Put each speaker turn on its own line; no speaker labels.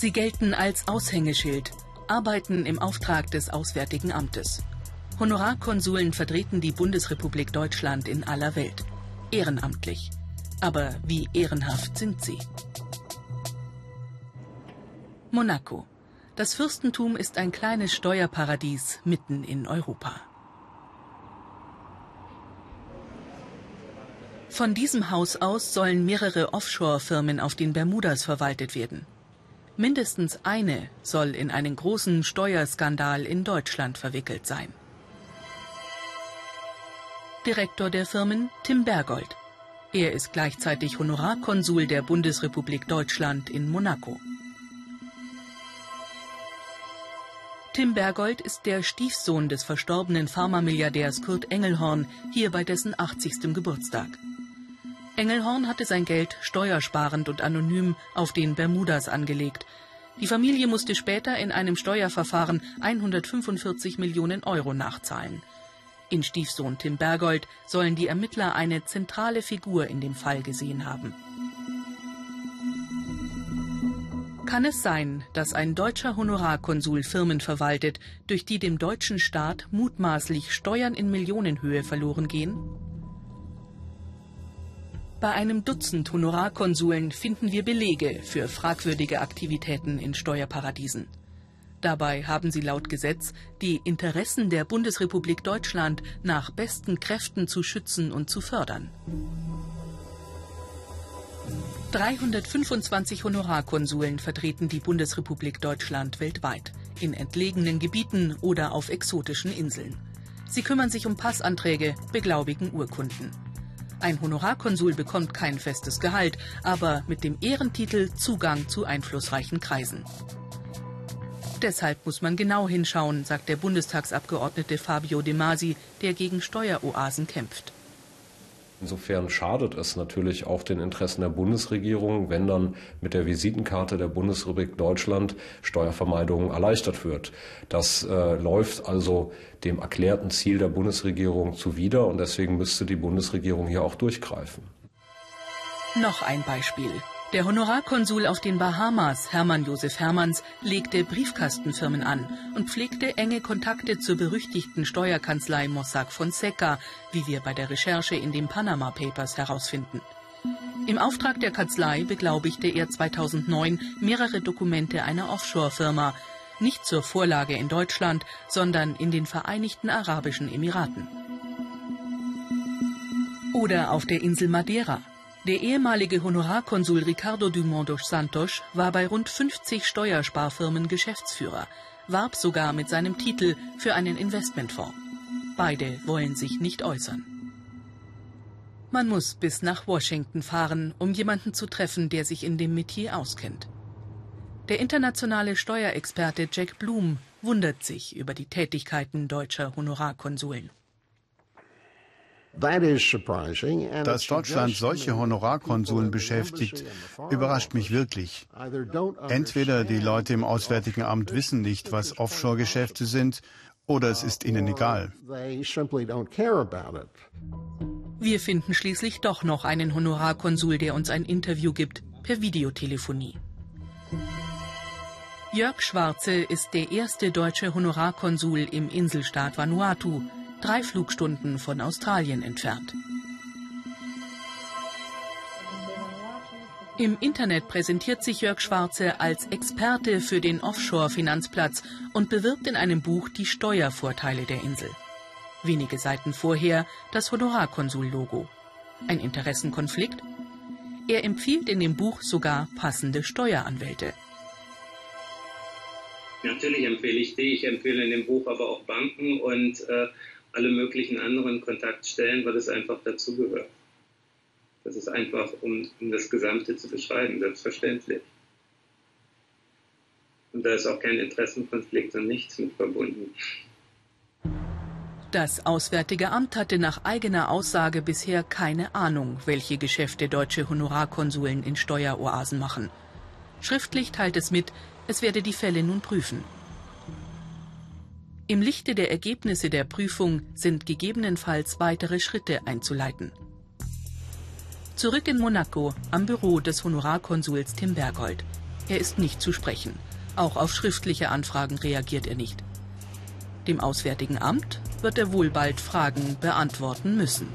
Sie gelten als Aushängeschild, arbeiten im Auftrag des Auswärtigen Amtes. Honorarkonsuln vertreten die Bundesrepublik Deutschland in aller Welt. Ehrenamtlich. Aber wie ehrenhaft sind sie? Monaco. Das Fürstentum ist ein kleines Steuerparadies mitten in Europa. Von diesem Haus aus sollen mehrere Offshore-Firmen auf den Bermudas verwaltet werden. Mindestens eine soll in einen großen Steuerskandal in Deutschland verwickelt sein. Direktor der Firmen Tim Bergold. Er ist gleichzeitig Honorarkonsul der Bundesrepublik Deutschland in Monaco. Tim Bergold ist der Stiefsohn des verstorbenen Pharmamilliardärs Kurt Engelhorn, hier bei dessen 80. Geburtstag. Engelhorn hatte sein Geld steuersparend und anonym auf den Bermudas angelegt. Die Familie musste später in einem Steuerverfahren 145 Millionen Euro nachzahlen. In Stiefsohn Tim Bergold sollen die Ermittler eine zentrale Figur in dem Fall gesehen haben. Kann es sein, dass ein deutscher Honorarkonsul Firmen verwaltet, durch die dem deutschen Staat mutmaßlich Steuern in Millionenhöhe verloren gehen? Bei einem Dutzend Honorarkonsuln finden wir Belege für fragwürdige Aktivitäten in Steuerparadiesen. Dabei haben sie laut Gesetz die Interessen der Bundesrepublik Deutschland nach besten Kräften zu schützen und zu fördern. 325 Honorarkonsuln vertreten die Bundesrepublik Deutschland weltweit, in entlegenen Gebieten oder auf exotischen Inseln. Sie kümmern sich um Passanträge, beglaubigen Urkunden. Ein Honorarkonsul bekommt kein festes Gehalt, aber mit dem Ehrentitel Zugang zu einflussreichen Kreisen. Deshalb muss man genau hinschauen, sagt der Bundestagsabgeordnete Fabio De Masi, der gegen Steueroasen kämpft.
Insofern schadet es natürlich auch den Interessen der Bundesregierung, wenn dann mit der Visitenkarte der Bundesrepublik Deutschland Steuervermeidung erleichtert wird. Das äh, läuft also dem erklärten Ziel der Bundesregierung zuwider und deswegen müsste die Bundesregierung hier auch durchgreifen.
Noch ein Beispiel. Der Honorarkonsul auf den Bahamas, Hermann Josef Hermanns, legte Briefkastenfirmen an und pflegte enge Kontakte zur berüchtigten Steuerkanzlei Mossack Fonseca, wie wir bei der Recherche in den Panama Papers herausfinden. Im Auftrag der Kanzlei beglaubigte er 2009 mehrere Dokumente einer Offshore-Firma, nicht zur Vorlage in Deutschland, sondern in den Vereinigten Arabischen Emiraten. Oder auf der Insel Madeira. Der ehemalige Honorarkonsul Ricardo Dumont dos Santos war bei rund 50 Steuersparfirmen Geschäftsführer, warb sogar mit seinem Titel für einen Investmentfonds. Beide wollen sich nicht äußern. Man muss bis nach Washington fahren, um jemanden zu treffen, der sich in dem Metier auskennt. Der internationale Steuerexperte Jack Bloom wundert sich über die Tätigkeiten deutscher Honorarkonsuln.
Dass Deutschland solche Honorarkonsuln beschäftigt, überrascht mich wirklich. Entweder die Leute im Auswärtigen Amt wissen nicht, was Offshore-Geschäfte sind, oder es ist ihnen egal.
Wir finden schließlich doch noch einen Honorarkonsul, der uns ein Interview gibt, per Videotelefonie. Jörg Schwarze ist der erste deutsche Honorarkonsul im Inselstaat Vanuatu, drei Flugstunden von Australien entfernt. Im Internet präsentiert sich Jörg Schwarze als Experte für den Offshore-Finanzplatz und bewirbt in einem Buch die Steuervorteile der Insel. Wenige Seiten vorher das Honorarkonsul-Logo. Ein Interessenkonflikt? Er empfiehlt in dem Buch sogar passende Steueranwälte.
Natürlich empfehle ich die, ich empfehle in dem Buch aber auch Banken und äh, alle möglichen anderen Kontaktstellen, weil es einfach dazugehört. Das ist einfach, um, um das Gesamte zu beschreiben, selbstverständlich. Und da ist auch kein Interessenkonflikt und nichts mit verbunden.
Das Auswärtige Amt hatte nach eigener Aussage bisher keine Ahnung, welche Geschäfte deutsche Honorarkonsuln in Steueroasen machen. Schriftlich teilt es mit, es werde die Fälle nun prüfen. Im Lichte der Ergebnisse der Prüfung sind gegebenenfalls weitere Schritte einzuleiten. Zurück in Monaco am Büro des Honorarkonsuls Tim Bergold. Er ist nicht zu sprechen. Auch auf schriftliche Anfragen reagiert er nicht. Dem Auswärtigen Amt wird er wohl bald Fragen beantworten müssen.